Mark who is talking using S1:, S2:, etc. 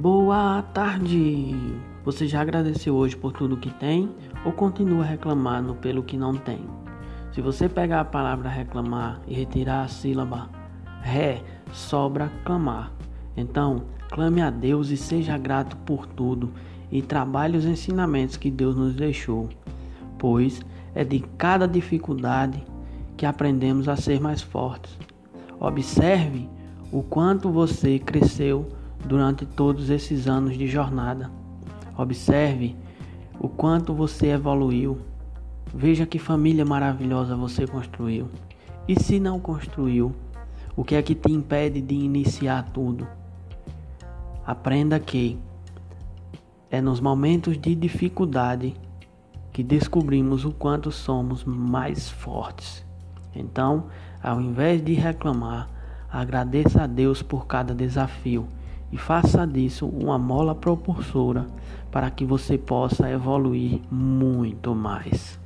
S1: Boa tarde! Você já agradeceu hoje por tudo que tem ou continua reclamando pelo que não tem? Se você pegar a palavra reclamar e retirar a sílaba ré, sobra clamar. Então, clame a Deus e seja grato por tudo e trabalhe os ensinamentos que Deus nos deixou, pois é de cada dificuldade que aprendemos a ser mais fortes. Observe o quanto você cresceu durante todos esses anos de jornada. Observe o quanto você evoluiu. Veja que família maravilhosa você construiu. E se não construiu, o que é que te impede de iniciar tudo? Aprenda que é nos momentos de dificuldade que descobrimos o quanto somos mais fortes. Então, ao invés de reclamar, agradeça a Deus por cada desafio e faça disso uma mola propulsora para que você possa evoluir muito mais.